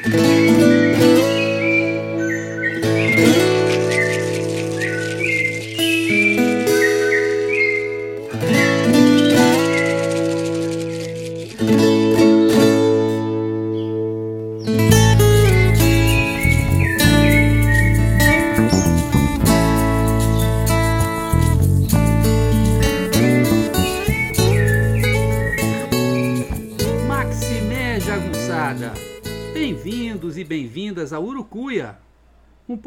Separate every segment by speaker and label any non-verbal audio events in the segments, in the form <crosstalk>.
Speaker 1: Bem-vindos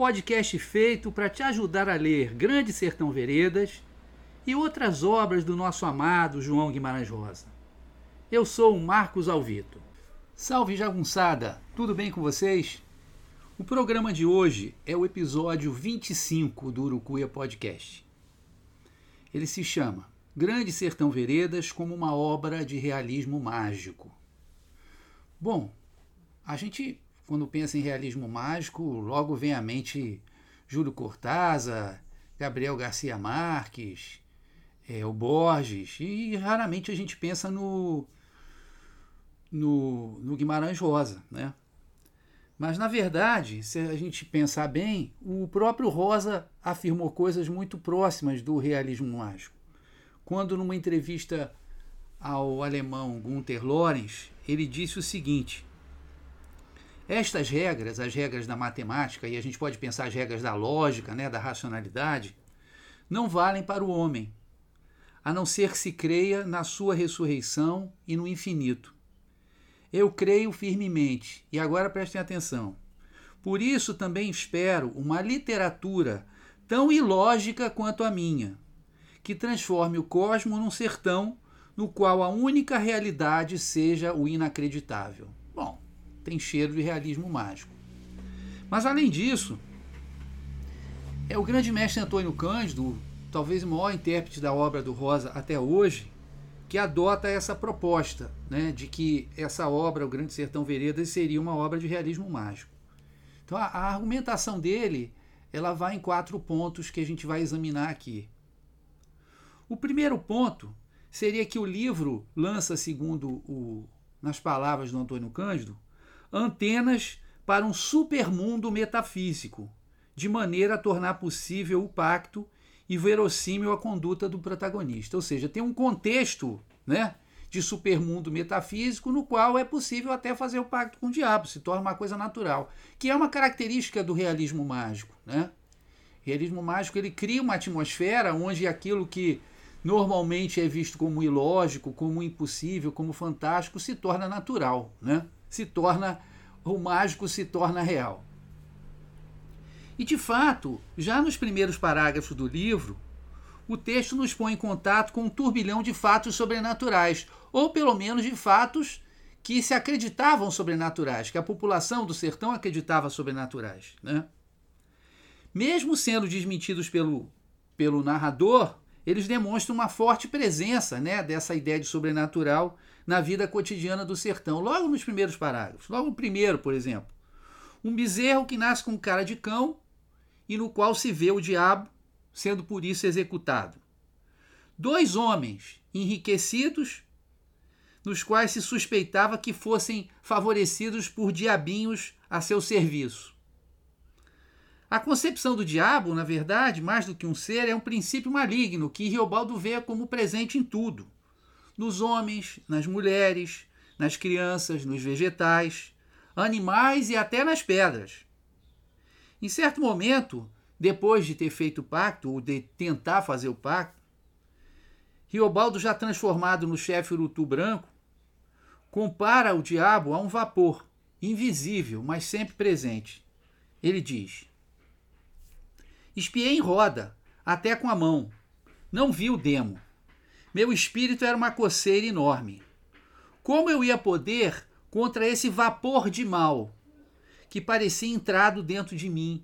Speaker 1: podcast feito para te ajudar a ler Grande Sertão Veredas e outras obras do nosso amado João Guimarães Rosa. Eu sou o Marcos Alvito. Salve jagunçada, tudo bem com vocês? O programa de hoje é o episódio 25 do Urucuia Podcast. Ele se chama Grande Sertão Veredas como uma obra de realismo mágico. Bom, a gente, quando pensa em realismo mágico, logo vem à mente Júlio Cortázar, Gabriel Garcia Marques, é, o Borges, e raramente a gente pensa no, no, no Guimarães Rosa, né? Mas, na verdade, se a gente pensar bem, o próprio Rosa afirmou coisas muito próximas do realismo mágico. Quando, numa entrevista ao alemão Gunther Lorenz, ele disse o seguinte: estas regras, as regras da matemática, e a gente pode pensar as regras da lógica, né, da racionalidade, não valem para o homem, a não ser que se creia na sua ressurreição e no infinito. Eu creio firmemente, e agora prestem atenção. Por isso também espero uma literatura tão ilógica quanto a minha, que transforme o cosmo num sertão no qual a única realidade seja o inacreditável tem cheiro de realismo mágico. Mas além disso, é o grande mestre Antônio Cândido, talvez o maior intérprete da obra do Rosa até hoje, que adota essa proposta né, de que essa obra, O Grande Sertão Veredas, seria uma obra de realismo mágico. Então a, a argumentação dele ela vai em quatro pontos que a gente vai examinar aqui. O primeiro ponto seria que o livro lança, segundo o, nas palavras do Antônio Cândido, antenas para um supermundo metafísico, de maneira a tornar possível o pacto e verossímil a conduta do protagonista. Ou seja, tem um contexto né, de supermundo metafísico no qual é possível até fazer o pacto com o diabo, se torna uma coisa natural, que é uma característica do realismo mágico. Né? Realismo mágico ele cria uma atmosfera onde aquilo que normalmente é visto como ilógico, como impossível, como fantástico, se torna natural. Né? Se torna o mágico se torna real. E de fato, já nos primeiros parágrafos do livro, o texto nos põe em contato com um turbilhão de fatos sobrenaturais, ou pelo menos de fatos que se acreditavam sobrenaturais, que a população do sertão acreditava sobrenaturais. Né? Mesmo sendo desmentidos pelo, pelo narrador, eles demonstram uma forte presença né, dessa ideia de sobrenatural na vida cotidiana do sertão, logo nos primeiros parágrafos. Logo no primeiro, por exemplo. Um bezerro que nasce com cara de cão e no qual se vê o diabo sendo por isso executado. Dois homens enriquecidos, nos quais se suspeitava que fossem favorecidos por diabinhos a seu serviço. A concepção do diabo, na verdade, mais do que um ser, é um princípio maligno que Riobaldo vê como presente em tudo nos homens, nas mulheres, nas crianças, nos vegetais, animais e até nas pedras. Em certo momento, depois de ter feito o pacto, ou de tentar fazer o pacto, Riobaldo, já transformado no chefe urutu branco, compara o diabo a um vapor, invisível, mas sempre presente. Ele diz: Espiei em roda, até com a mão. Não vi o demo. Meu espírito era uma coceira enorme. Como eu ia poder contra esse vapor de mal que parecia entrado dentro de mim,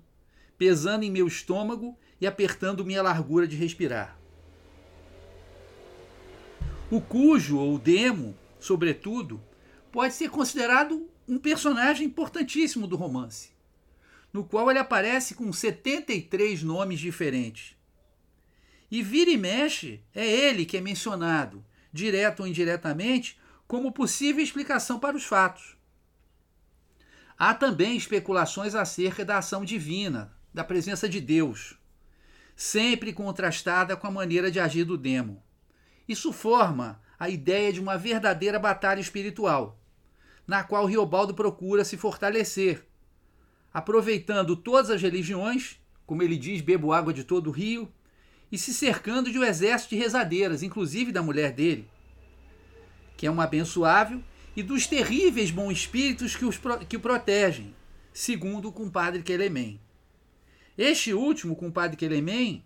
Speaker 1: pesando em meu estômago e apertando minha largura de respirar? O cujo, ou demo, sobretudo, pode ser considerado um personagem importantíssimo do romance, no qual ele aparece com 73 nomes diferentes. E vira e mexe, é ele que é mencionado, direto ou indiretamente, como possível explicação para os fatos. Há também especulações acerca da ação divina, da presença de Deus, sempre contrastada com a maneira de agir do demo. Isso forma a ideia de uma verdadeira batalha espiritual, na qual Riobaldo procura se fortalecer, aproveitando todas as religiões, como ele diz, bebo água de todo o rio, e se cercando de um exército de rezadeiras, inclusive da mulher dele, que é uma abençoável, e dos terríveis bons espíritos que, os, que o protegem, segundo o compadre Quelemem. Este último, compadre Quelemem,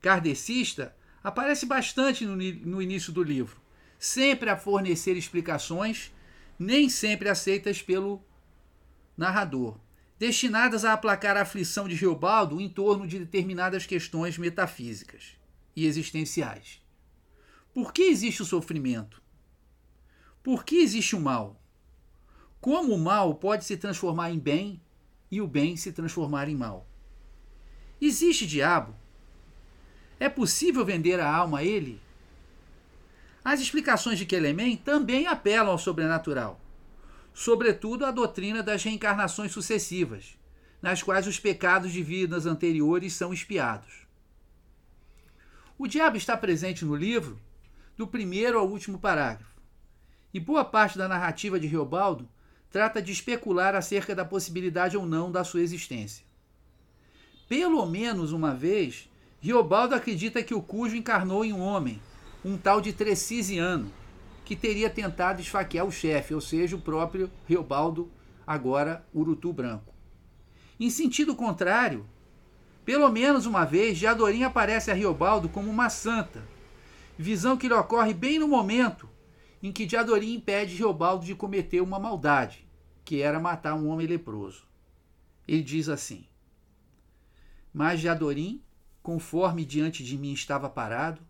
Speaker 1: kardecista, aparece bastante no, no início do livro, sempre a fornecer explicações, nem sempre aceitas pelo narrador, destinadas a aplacar a aflição de Geobaldo em torno de determinadas questões metafísicas e existenciais. Por que existe o sofrimento? Por que existe o mal? Como o mal pode se transformar em bem e o bem se transformar em mal? Existe diabo? É possível vender a alma a ele? As explicações de Quelemem também apelam ao sobrenatural sobretudo a doutrina das reencarnações sucessivas, nas quais os pecados de vidas anteriores são espiados. O diabo está presente no livro, do primeiro ao último parágrafo, e boa parte da narrativa de Riobaldo trata de especular acerca da possibilidade ou não da sua existência. Pelo menos uma vez, Riobaldo acredita que o cujo encarnou em um homem, um tal de Trecisiano, que teria tentado esfaquear o chefe, ou seja, o próprio Riobaldo, agora Urutu Branco. Em sentido contrário, pelo menos uma vez, Jadorim aparece a Riobaldo como uma santa, visão que lhe ocorre bem no momento em que Jadorim impede Riobaldo de cometer uma maldade, que era matar um homem leproso. Ele diz assim: Mas Jadorim, conforme diante de mim estava parado,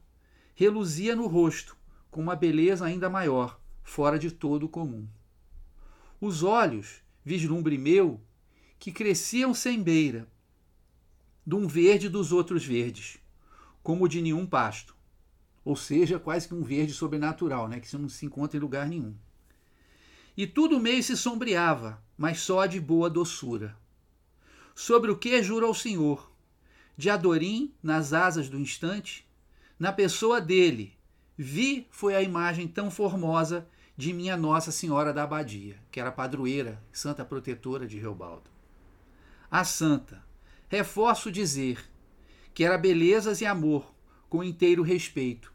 Speaker 1: reluzia no rosto, com uma beleza ainda maior, fora de todo o comum. Os olhos, vislumbre meu, que cresciam sem beira, de um verde dos outros verdes, como de nenhum pasto. Ou seja, quase que um verde sobrenatural, né? que não se encontra em lugar nenhum. E tudo meio se sombreava, mas só de boa doçura. Sobre o que juro ao Senhor, de Adorim nas asas do instante, na pessoa dele, Vi foi a imagem tão formosa de minha Nossa Senhora da Abadia, que era padroeira, santa protetora de Reobaldo. A santa, reforço dizer, que era belezas e amor, com inteiro respeito,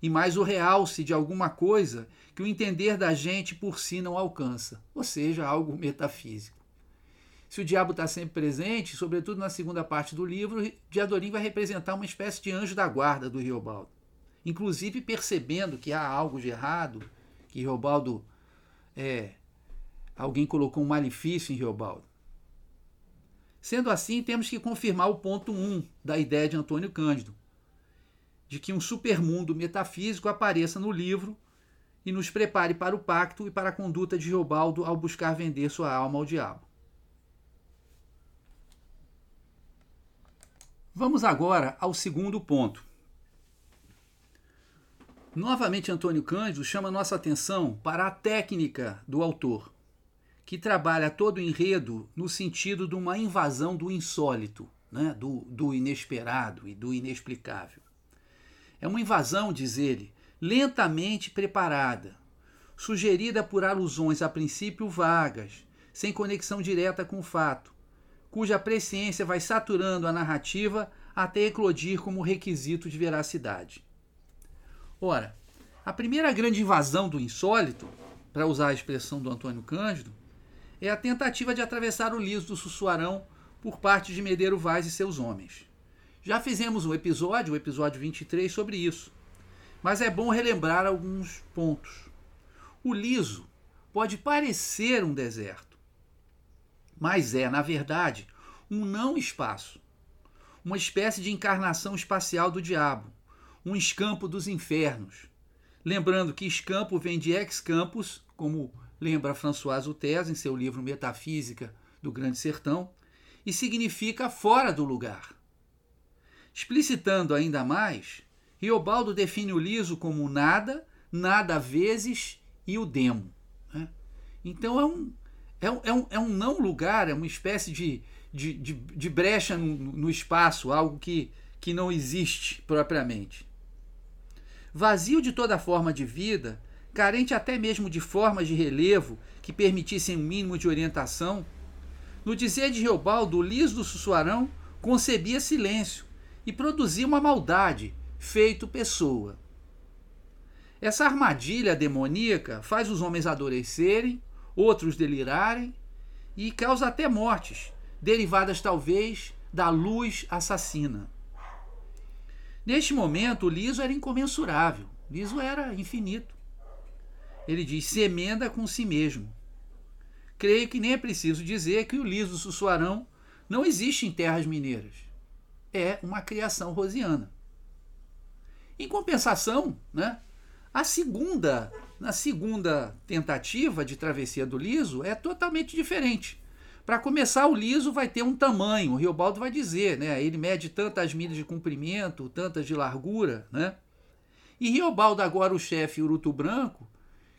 Speaker 1: e mais o realce de alguma coisa que o entender da gente por si não alcança, ou seja, algo <laughs> metafísico. Se o diabo está sempre presente, sobretudo na segunda parte do livro, Diadorim vai representar uma espécie de anjo da guarda do Riobaldo inclusive percebendo que há algo de errado, que Riobaldo é, alguém colocou um malefício em Riobaldo. Sendo assim, temos que confirmar o ponto 1 um da ideia de Antônio Cândido, de que um supermundo metafísico apareça no livro e nos prepare para o pacto e para a conduta de Riobaldo ao buscar vender sua alma ao diabo. Vamos agora ao segundo ponto Novamente, Antônio Cândido chama nossa atenção para a técnica do autor, que trabalha todo o enredo no sentido de uma invasão do insólito, né? do, do inesperado e do inexplicável. É uma invasão, diz ele, lentamente preparada, sugerida por alusões a princípio vagas, sem conexão direta com o fato, cuja presciência vai saturando a narrativa até eclodir como requisito de veracidade. Ora, a primeira grande invasão do insólito, para usar a expressão do Antônio Cândido, é a tentativa de atravessar o liso do Sussuarão por parte de Medeiro Vaz e seus homens. Já fizemos um episódio, o episódio 23, sobre isso, mas é bom relembrar alguns pontos. O liso pode parecer um deserto, mas é, na verdade, um não espaço, uma espécie de encarnação espacial do diabo, um escampo dos infernos. Lembrando que escampo vem de ex campus, como lembra François Utez em seu livro Metafísica do Grande Sertão, e significa fora do lugar. Explicitando ainda mais, Riobaldo define o liso como nada, nada vezes e o demo. Né? Então é um, É é um, é um não lugar, é uma espécie de, de, de, de brecha no, no espaço, algo que, que não existe propriamente. Vazio de toda forma de vida, carente até mesmo de formas de relevo que permitissem um mínimo de orientação, no dizer de Reobaldo, o liso do Sussuarão concebia silêncio e produzia uma maldade, feito pessoa. Essa armadilha demoníaca faz os homens adoecerem, outros delirarem e causa até mortes, derivadas talvez da luz assassina. Neste momento, o liso era incomensurável, liso era infinito. Ele diz: se emenda com si mesmo. Creio que nem é preciso dizer que o liso sussuarão não existe em terras mineiras. É uma criação rosiana. Em compensação, né, a segunda, na segunda tentativa de travessia do liso é totalmente diferente. Para começar, o liso vai ter um tamanho, o Riobaldo vai dizer, né? Ele mede tantas milhas de comprimento, tantas de largura, né? E Riobaldo, agora o chefe Uruto Branco,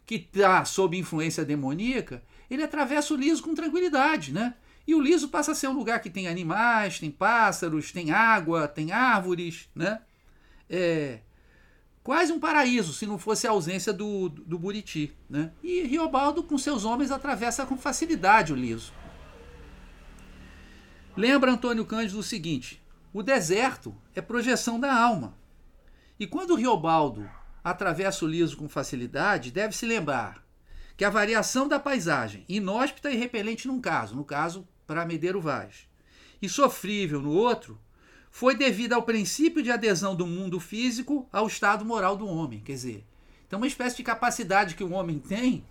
Speaker 1: que está sob influência demoníaca, ele atravessa o liso com tranquilidade, né? E o liso passa a ser um lugar que tem animais, tem pássaros, tem água, tem árvores, né? É, quase um paraíso, se não fosse a ausência do, do Buriti. Né? E Riobaldo, com seus homens, atravessa com facilidade o liso. Lembra Antônio Cândido o seguinte: o deserto é projeção da alma. E quando Riobaldo atravessa o liso com facilidade, deve se lembrar que a variação da paisagem, inóspita e repelente num caso, no caso para Medeiro Vaz, e sofrível no outro, foi devida ao princípio de adesão do mundo físico ao estado moral do homem. Quer dizer, então uma espécie de capacidade que o homem tem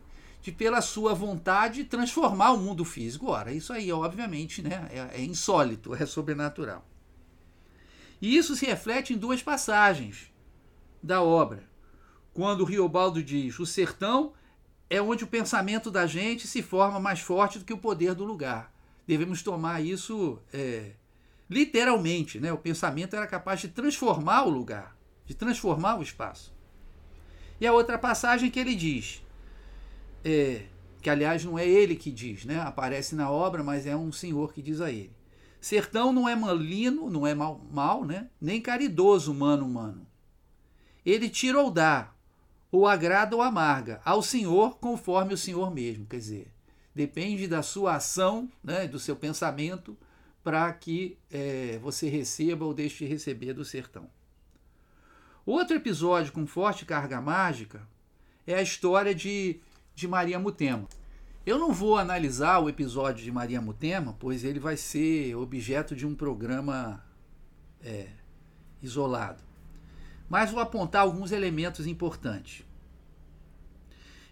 Speaker 1: de, pela sua vontade, transformar o mundo físico. Ora, isso aí, obviamente, né, é, é insólito, é sobrenatural. E isso se reflete em duas passagens da obra. Quando Riobaldo diz: o sertão é onde o pensamento da gente se forma mais forte do que o poder do lugar. Devemos tomar isso é, literalmente. Né? O pensamento era capaz de transformar o lugar, de transformar o espaço. E a outra passagem que ele diz: é, que aliás não é ele que diz, né? aparece na obra, mas é um senhor que diz a ele. Sertão não é malino, não é mal, mal né? nem caridoso, mano, humano. Ele tira ou dá, ou agrada ou amarga, ao Senhor conforme o Senhor mesmo. Quer dizer, depende da sua ação, né? do seu pensamento, para que é, você receba ou deixe de receber do sertão. Outro episódio com forte carga mágica é a história de de Maria Mutema. Eu não vou analisar o episódio de Maria Mutema, pois ele vai ser objeto de um programa é, isolado. Mas vou apontar alguns elementos importantes.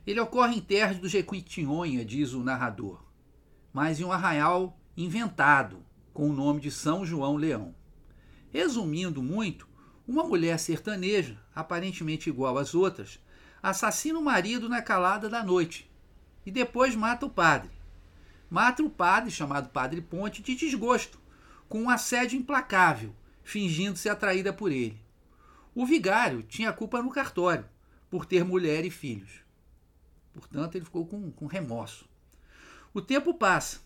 Speaker 1: Ele ocorre em terras do Jequitinhonha, diz o narrador, mas em um arraial inventado, com o nome de São João Leão. Resumindo muito, uma mulher sertaneja, aparentemente igual às outras, assassina o marido na calada da noite e depois mata o padre. Mata o padre, chamado Padre Ponte, de desgosto, com um assédio implacável, fingindo-se atraída por ele. O vigário tinha culpa no cartório, por ter mulher e filhos. Portanto, ele ficou com, com remorso. O tempo passa,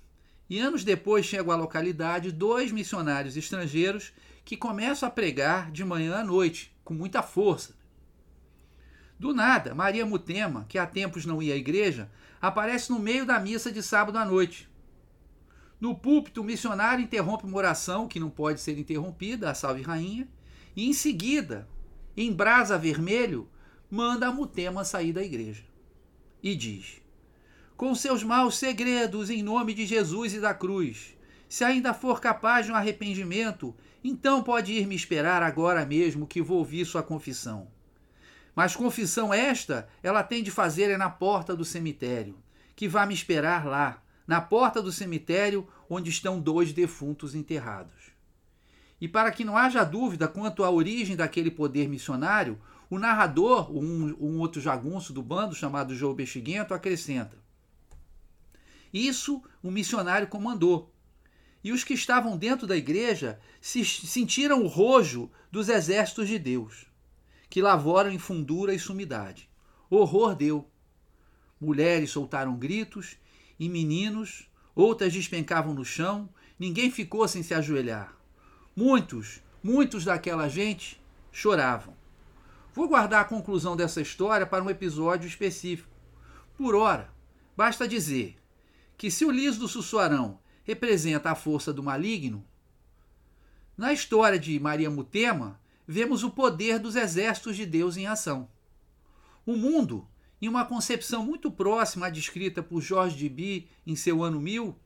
Speaker 1: e anos depois chegam à localidade dois missionários estrangeiros que começam a pregar de manhã à noite, com muita força, do nada, Maria Mutema, que há tempos não ia à igreja, aparece no meio da missa de sábado à noite. No púlpito, o missionário interrompe uma oração que não pode ser interrompida, a Salve Rainha, e em seguida, em brasa vermelho, manda a Mutema sair da igreja. E diz: Com seus maus segredos em nome de Jesus e da cruz, se ainda for capaz de um arrependimento, então pode ir me esperar agora mesmo que vou ouvir sua confissão. Mas confissão esta ela tem de fazer é na porta do cemitério, que vá me esperar lá, na porta do cemitério onde estão dois defuntos enterrados. E para que não haja dúvida quanto à origem daquele poder missionário, o narrador, um, um outro jagunço do bando chamado João Bexiguento, acrescenta: Isso o missionário comandou. E os que estavam dentro da igreja se sentiram o rojo dos exércitos de Deus que lavoram em fundura e sumidade. Horror deu. Mulheres soltaram gritos e meninos, outras despencavam no chão, ninguém ficou sem se ajoelhar. Muitos, muitos daquela gente choravam. Vou guardar a conclusão dessa história para um episódio específico. Por ora, basta dizer que se o liso do Sussuarão representa a força do maligno, na história de Maria Mutema, vemos o poder dos exércitos de Deus em ação. O mundo, em uma concepção muito próxima à descrita por Jorge de Bi em seu ano 1000,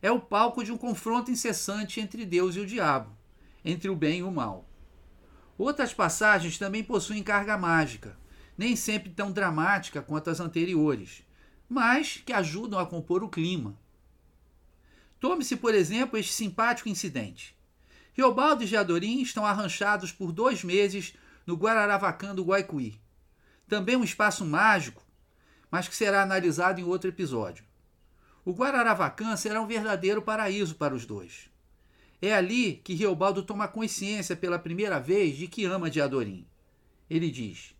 Speaker 1: é o palco de um confronto incessante entre Deus e o diabo, entre o bem e o mal. Outras passagens também possuem carga mágica, nem sempre tão dramática quanto as anteriores, mas que ajudam a compor o clima. Tome-se, por exemplo, este simpático incidente. Riobaldo e Jadorim estão arranchados por dois meses no Guararavacã do Guaicuí. Também um espaço mágico, mas que será analisado em outro episódio. O Guararavacã será um verdadeiro paraíso para os dois. É ali que Riobaldo toma consciência pela primeira vez de que ama Diadorim. Ele diz: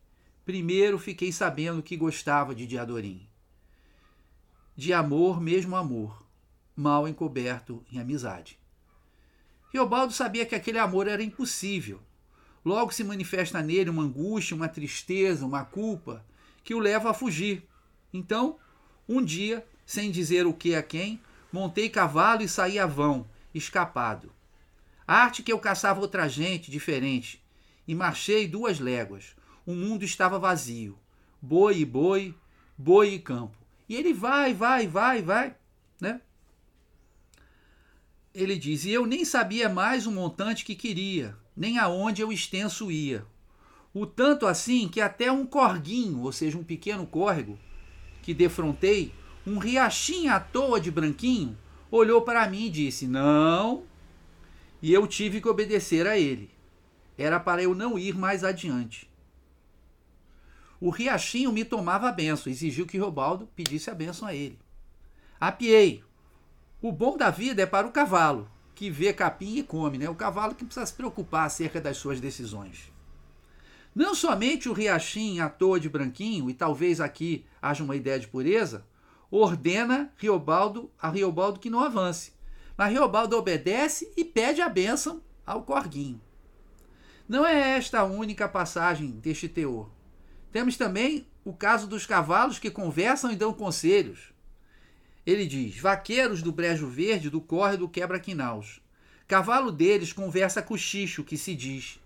Speaker 1: Primeiro fiquei sabendo que gostava de Diadorim. De amor, mesmo amor, mal encoberto em amizade. Riobaldo sabia que aquele amor era impossível. Logo se manifesta nele uma angústia, uma tristeza, uma culpa que o leva a fugir. Então, um dia, sem dizer o que a quem, montei cavalo e saí a vão, escapado. Arte que eu caçava outra gente, diferente, e marchei duas léguas. O mundo estava vazio. Boi e boi, boi e campo. E ele vai, vai, vai, vai, né? Ele diz: E eu nem sabia mais o montante que queria, nem aonde eu extenso ia. O tanto assim que até um corguinho, ou seja, um pequeno córrego, que defrontei, um riachinho à toa de branquinho, olhou para mim e disse: Não. E eu tive que obedecer a ele. Era para eu não ir mais adiante. O riachinho me tomava a benção, exigiu que Robaldo pedisse a benção a ele. Apiei. O bom da vida é para o cavalo, que vê capim e come, né? O cavalo que precisa se preocupar acerca das suas decisões. Não somente o riachinho à toa de branquinho, e talvez aqui haja uma ideia de pureza, ordena Riobaldo a Riobaldo que não avance. Mas Riobaldo obedece e pede a bênção ao corguinho. Não é esta a única passagem deste teor. Temos também o caso dos cavalos que conversam e dão conselhos. Ele diz: vaqueiros do Brejo Verde, do Corre do Quebra-Quinaus. Cavalo deles conversa cochicho, que se diz,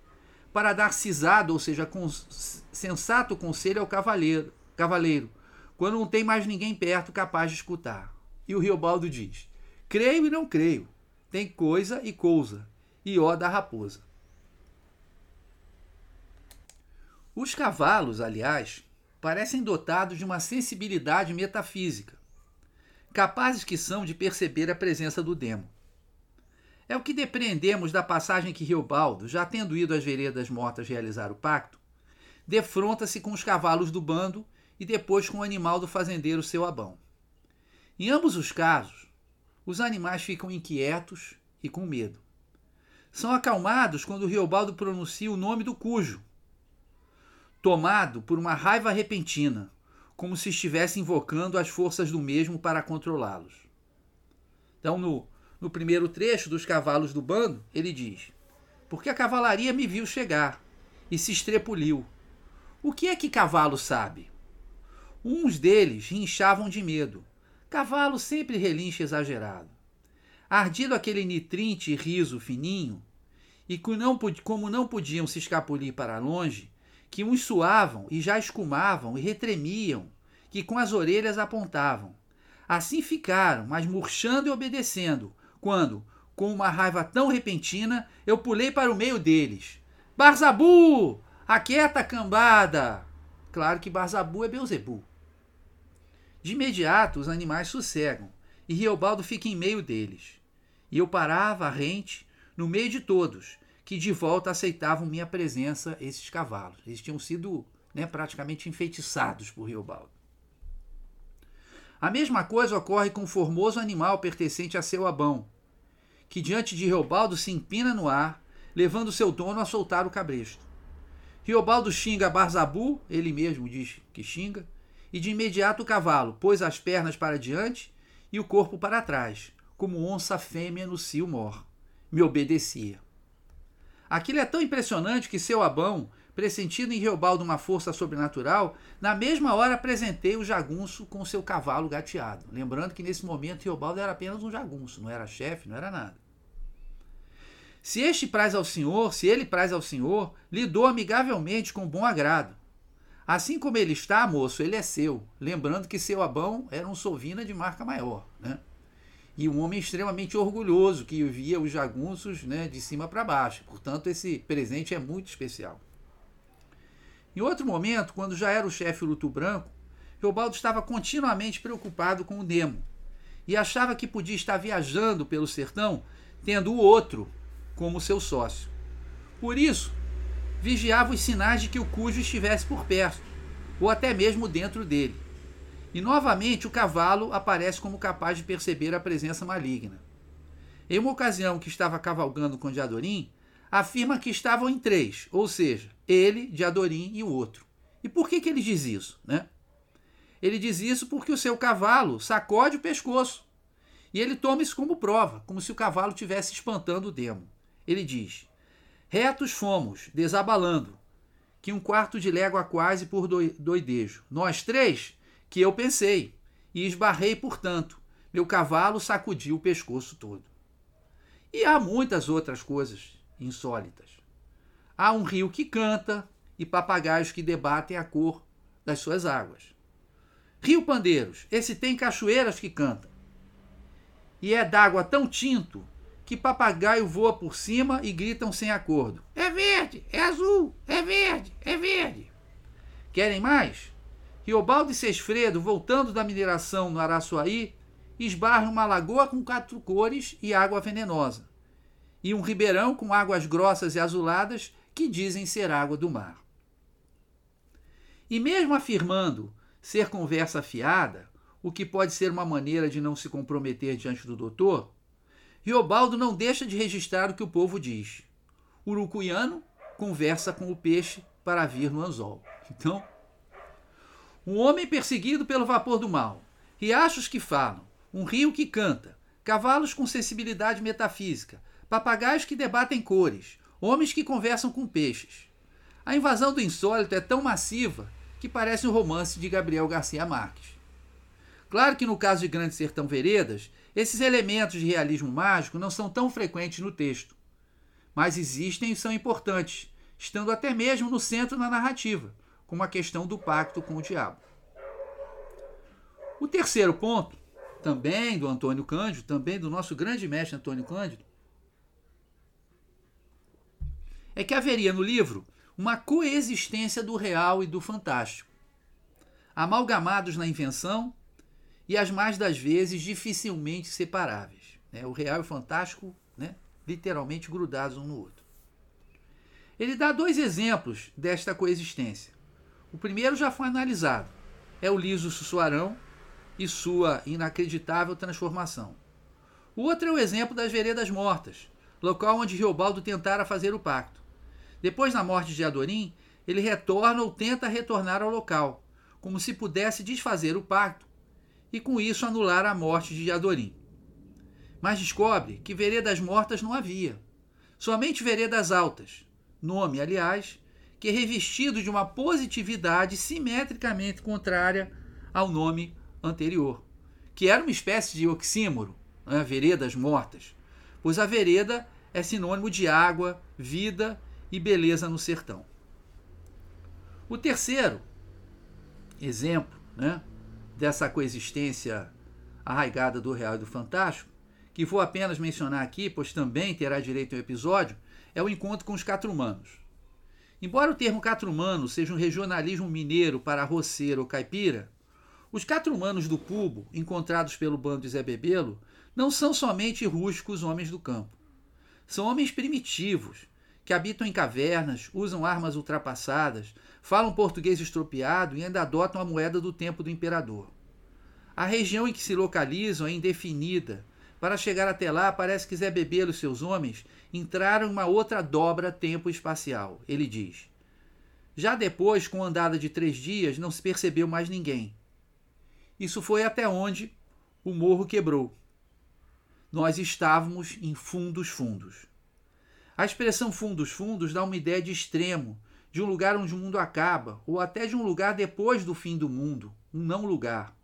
Speaker 1: para dar cisado, ou seja, sensato conselho ao cavaleiro, cavaleiro, quando não tem mais ninguém perto capaz de escutar. E o Riobaldo diz: Creio e não creio, tem coisa e coisa, e ó da raposa. Os cavalos, aliás, parecem dotados de uma sensibilidade metafísica, capazes que são de perceber a presença do demo. É o que depreendemos da passagem que Riobaldo, já tendo ido às veredas mortas realizar o pacto, defronta-se com os cavalos do bando e depois com o animal do fazendeiro seu Abão. Em ambos os casos, os animais ficam inquietos e com medo. São acalmados quando Riobaldo pronuncia o nome do cujo, tomado por uma raiva repentina, como se estivesse invocando as forças do mesmo para controlá-los. Então, no, no primeiro trecho dos cavalos do bando, ele diz: Porque a cavalaria me viu chegar e se estrepuliu. O que é que cavalo sabe? Uns deles rinchavam de medo. Cavalo sempre relincha exagerado. Ardido aquele nitrinte e riso fininho, e como não podiam se escapulir para longe, que uns suavam e já escumavam e retremiam, que com as orelhas apontavam. Assim ficaram, mas murchando e obedecendo, quando, com uma raiva tão repentina, eu pulei para o meio deles. Barzabu! Aquieta, cambada! Claro que Barzabu é Beuzebu. De imediato, os animais sossegam, e Riobaldo fica em meio deles. E eu parava, rente, no meio de todos, que de volta aceitavam minha presença, esses cavalos. Eles tinham sido né, praticamente enfeitiçados por Riobaldo. A mesma coisa ocorre com o formoso animal pertencente a seu abão, que diante de Riobaldo se empina no ar, levando seu dono a soltar o cabresto. Riobaldo xinga Barzabu, ele mesmo diz que xinga, e de imediato o cavalo pôs as pernas para diante e o corpo para trás, como onça fêmea no cio mor. Me obedecia. Aquilo é tão impressionante que seu Abão, pressentindo em Reobaldo uma força sobrenatural, na mesma hora apresentei o jagunço com seu cavalo gateado. Lembrando que nesse momento Reobaldo era apenas um jagunço, não era chefe, não era nada. Se este praz ao senhor, se ele praz ao senhor, lidou amigavelmente com bom agrado. Assim como ele está, moço, ele é seu. Lembrando que seu Abão era um sovina de marca maior, né? E um homem extremamente orgulhoso que via os jagunços né, de cima para baixo. Portanto, esse presente é muito especial. Em outro momento, quando já era o chefe Luto Branco, Reobaldo estava continuamente preocupado com o Nemo e achava que podia estar viajando pelo sertão tendo o outro como seu sócio. Por isso, vigiava os sinais de que o cujo estivesse por perto, ou até mesmo dentro dele. E novamente o cavalo aparece como capaz de perceber a presença maligna. Em uma ocasião que estava cavalgando com Diadorim, afirma que estavam em três, ou seja, ele, Diadorim e o outro. E por que, que ele diz isso? Né? Ele diz isso porque o seu cavalo sacode o pescoço. E ele toma isso como prova, como se o cavalo estivesse espantando o demo. Ele diz: Retos fomos, desabalando, que um quarto de légua quase por doidejo. Nós três, que eu pensei, e esbarrei, portanto. Meu cavalo sacudiu o pescoço todo. E há muitas outras coisas insólitas. Há um rio que canta e papagaios que debatem a cor das suas águas. Rio Pandeiros, esse tem cachoeiras que cantam. E é d'água tão tinto que papagaio voa por cima e gritam sem acordo: É verde, é azul, é verde, é verde. Querem mais? Riobaldo e Sesfredo, voltando da mineração no Araçuaí, esbarram uma lagoa com quatro cores e água venenosa, e um ribeirão com águas grossas e azuladas que dizem ser água do mar. E mesmo afirmando ser conversa fiada, o que pode ser uma maneira de não se comprometer diante do doutor, Riobaldo não deixa de registrar o que o povo diz. Urucuiano conversa com o peixe para vir no anzol. Então, um homem perseguido pelo vapor do mal, riachos que falam, um rio que canta, cavalos com sensibilidade metafísica, papagaios que debatem cores, homens que conversam com peixes. A invasão do insólito é tão massiva que parece um romance de Gabriel Garcia Marques. Claro que no caso de Grande Sertão Veredas, esses elementos de realismo mágico não são tão frequentes no texto, mas existem e são importantes, estando até mesmo no centro da narrativa, como a questão do pacto com o diabo. O terceiro ponto, também do Antônio Cândido, também do nosso grande mestre Antônio Cândido, é que haveria no livro uma coexistência do real e do fantástico, amalgamados na invenção e as mais das vezes dificilmente separáveis. Né? O real e o fantástico, né? literalmente grudados um no outro. Ele dá dois exemplos desta coexistência. O primeiro já foi analisado. É o liso Sussuarão e sua inacreditável transformação. O outro é o exemplo das Veredas Mortas, local onde Riobaldo tentara fazer o pacto. Depois da morte de Adorim, ele retorna ou tenta retornar ao local, como se pudesse desfazer o pacto e com isso anular a morte de Adorim. Mas descobre que veredas mortas não havia, somente veredas altas, nome, aliás, que é revestido de uma positividade simetricamente contrária ao nome anterior, que era uma espécie de oxímoro, né, veredas mortas, pois a vereda é sinônimo de água, vida e beleza no sertão. O terceiro exemplo, né, dessa coexistência arraigada do real e do fantástico, que vou apenas mencionar aqui, pois também terá direito ao episódio, é o encontro com os catrumanos. Embora o termo catrumano seja um regionalismo mineiro para roceiro ou caipira, os catrumanos do Cubo, encontrados pelo bando de Zé Bebelo, não são somente rústicos homens do campo. São homens primitivos, que habitam em cavernas, usam armas ultrapassadas, falam português estropiado e ainda adotam a moeda do tempo do imperador. A região em que se localizam é indefinida. Para chegar até lá, parece que Zé Bebelo e seus homens entraram em uma outra dobra tempo espacial. Ele diz. Já depois, com andada de três dias, não se percebeu mais ninguém. Isso foi até onde o morro quebrou. Nós estávamos em fundos fundos. A expressão fundos fundos dá uma ideia de extremo, de um lugar onde o mundo acaba, ou até de um lugar depois do fim do mundo, um não lugar.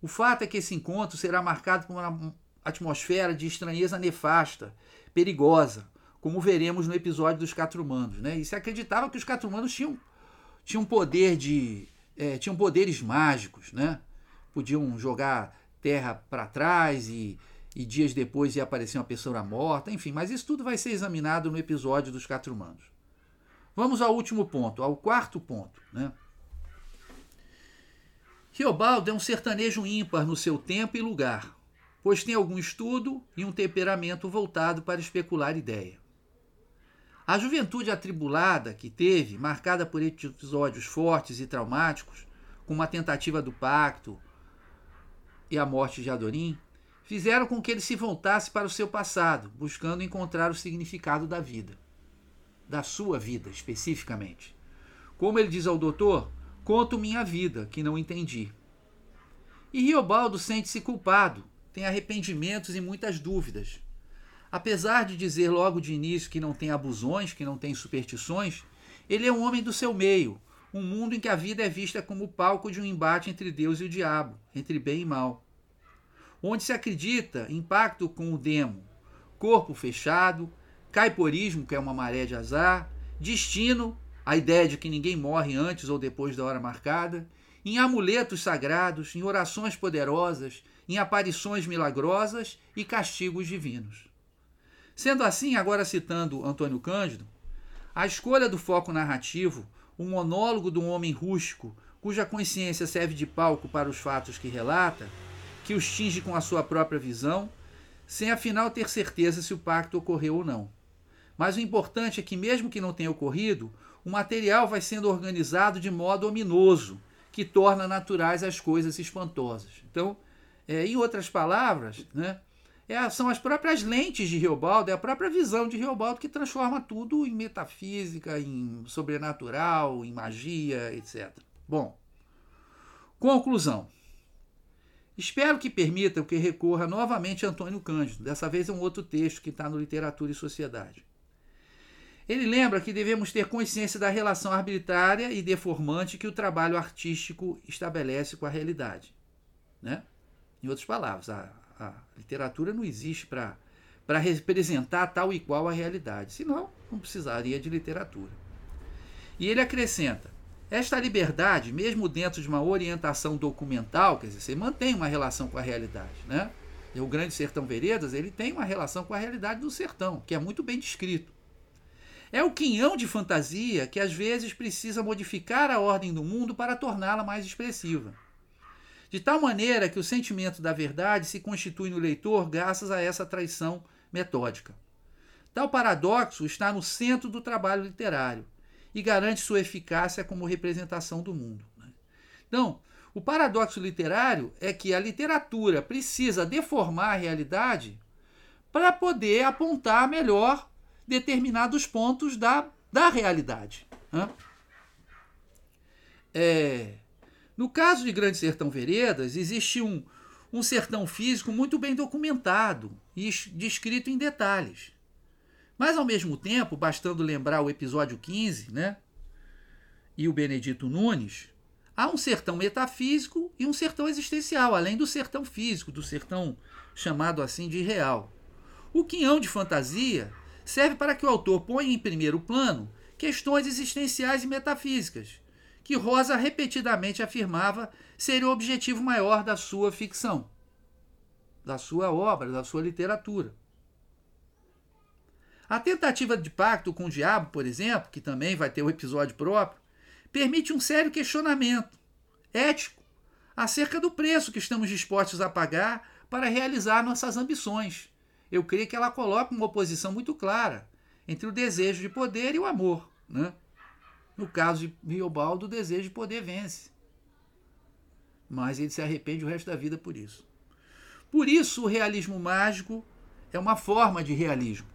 Speaker 1: O fato é que esse encontro será marcado por uma atmosfera de estranheza nefasta, perigosa, como veremos no episódio dos Catrumanos. Né? E se acreditava que os Catrumanos tinham, tinham poder de. É, tinham poderes mágicos, né? Podiam jogar terra para trás e, e dias depois ia aparecer uma pessoa morta, enfim, mas isso tudo vai ser examinado no episódio dos Catrumanos. Vamos ao último ponto, ao quarto ponto. Né? Riobaldo é um sertanejo ímpar no seu tempo e lugar, pois tem algum estudo e um temperamento voltado para especular ideia. A juventude atribulada que teve, marcada por episódios fortes e traumáticos, como a tentativa do pacto e a morte de Adorim, fizeram com que ele se voltasse para o seu passado, buscando encontrar o significado da vida, da sua vida especificamente. Como ele diz ao doutor, conto minha vida, que não entendi. E Riobaldo sente-se culpado, tem arrependimentos e muitas dúvidas. Apesar de dizer logo de início que não tem abusões, que não tem superstições, ele é um homem do seu meio, um mundo em que a vida é vista como o palco de um embate entre Deus e o diabo, entre bem e mal. Onde se acredita em pacto com o demo, corpo fechado, caiporismo, que é uma maré de azar, destino, a ideia de que ninguém morre antes ou depois da hora marcada, em amuletos sagrados, em orações poderosas, em aparições milagrosas e castigos divinos. Sendo assim, agora citando Antônio Cândido, a escolha do foco narrativo, o monólogo do homem rústico, cuja consciência serve de palco para os fatos que relata, que os tinge com a sua própria visão, sem afinal ter certeza se o pacto ocorreu ou não. Mas o importante é que, mesmo que não tenha ocorrido, o material vai sendo organizado de modo ominoso, que torna naturais as coisas espantosas. Então, é, em outras palavras, né, é, são as próprias lentes de Riobaldo, é a própria visão de Riobaldo que transforma tudo em metafísica, em sobrenatural, em magia, etc. Bom, conclusão. Espero que permitam que recorra novamente a Antônio Cândido. Dessa vez é um outro texto que está no Literatura e Sociedade. Ele lembra que devemos ter consciência da relação arbitrária e deformante que o trabalho artístico estabelece com a realidade. Né? Em outras palavras, a, a literatura não existe para representar tal e qual a realidade, senão não precisaria de literatura. E ele acrescenta: esta liberdade, mesmo dentro de uma orientação documental, quer dizer, você mantém uma relação com a realidade, né? O Grande Sertão Veredas, ele tem uma relação com a realidade do sertão, que é muito bem descrito. É o quinhão de fantasia que às vezes precisa modificar a ordem do mundo para torná-la mais expressiva de tal maneira que o sentimento da verdade se constitui no leitor graças a essa traição metódica. Tal paradoxo está no centro do trabalho literário e garante sua eficácia como representação do mundo. Né? Então, o paradoxo literário é que a literatura precisa deformar a realidade para poder apontar melhor determinados pontos da, da realidade. Né? É, no caso de Grande Sertão Veredas, existe um, um sertão físico muito bem documentado e descrito em detalhes. Mas, ao mesmo tempo, bastando lembrar o episódio 15, né? E o Benedito Nunes, há um sertão metafísico e um sertão existencial, além do sertão físico, do sertão chamado assim de real. O quinhão de fantasia serve para que o autor ponha em primeiro plano questões existenciais e metafísicas, que Rosa repetidamente afirmava ser o objetivo maior da sua ficção, da sua obra, da sua literatura. A tentativa de pacto com o diabo, por exemplo, que também vai ter um episódio próprio, permite um sério questionamento ético acerca do preço que estamos dispostos a pagar para realizar nossas ambições. Eu creio que ela coloca uma oposição muito clara entre o desejo de poder e o amor. Né? No caso de Riobaldo, o desejo de poder vence. Mas ele se arrepende o resto da vida por isso. Por isso, o realismo mágico é uma forma de realismo.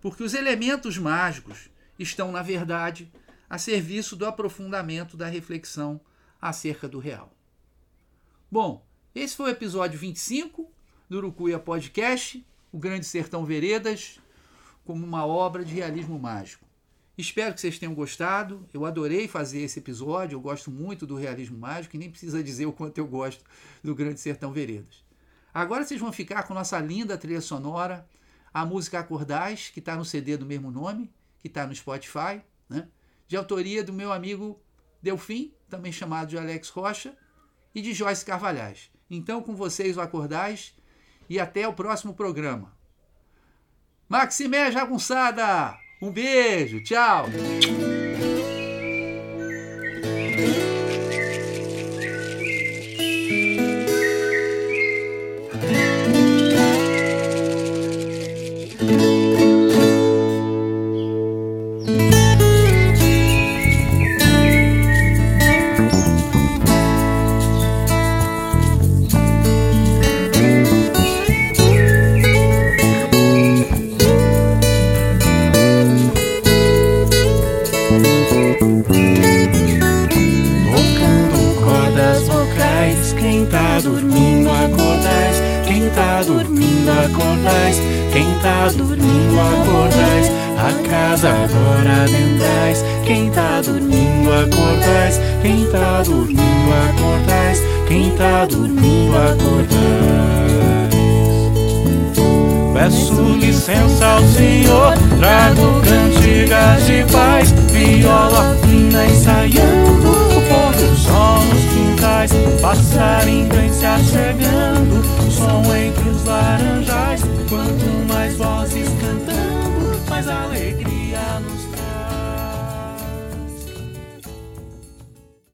Speaker 1: Porque os elementos mágicos estão, na verdade, a serviço do aprofundamento da reflexão acerca do real. Bom, Esse foi o episódio 25 do Urucuia Podcast, o Grande Sertão Veredas, como uma obra de realismo mágico. Espero que vocês tenham gostado. Eu adorei fazer esse episódio. Eu gosto muito do realismo mágico e nem precisa dizer o quanto eu gosto do Grande Sertão Veredas. Agora vocês vão ficar com nossa linda trilha sonora, a música Acordais, que está no CD do mesmo nome, que está no Spotify, né? de autoria do meu amigo Delfim, também chamado de Alex Rocha, e de Joyce Carvalhais. Então, com vocês, o Acordais, e até o próximo programa. Maximé Jagunçada! Um beijo, tchau!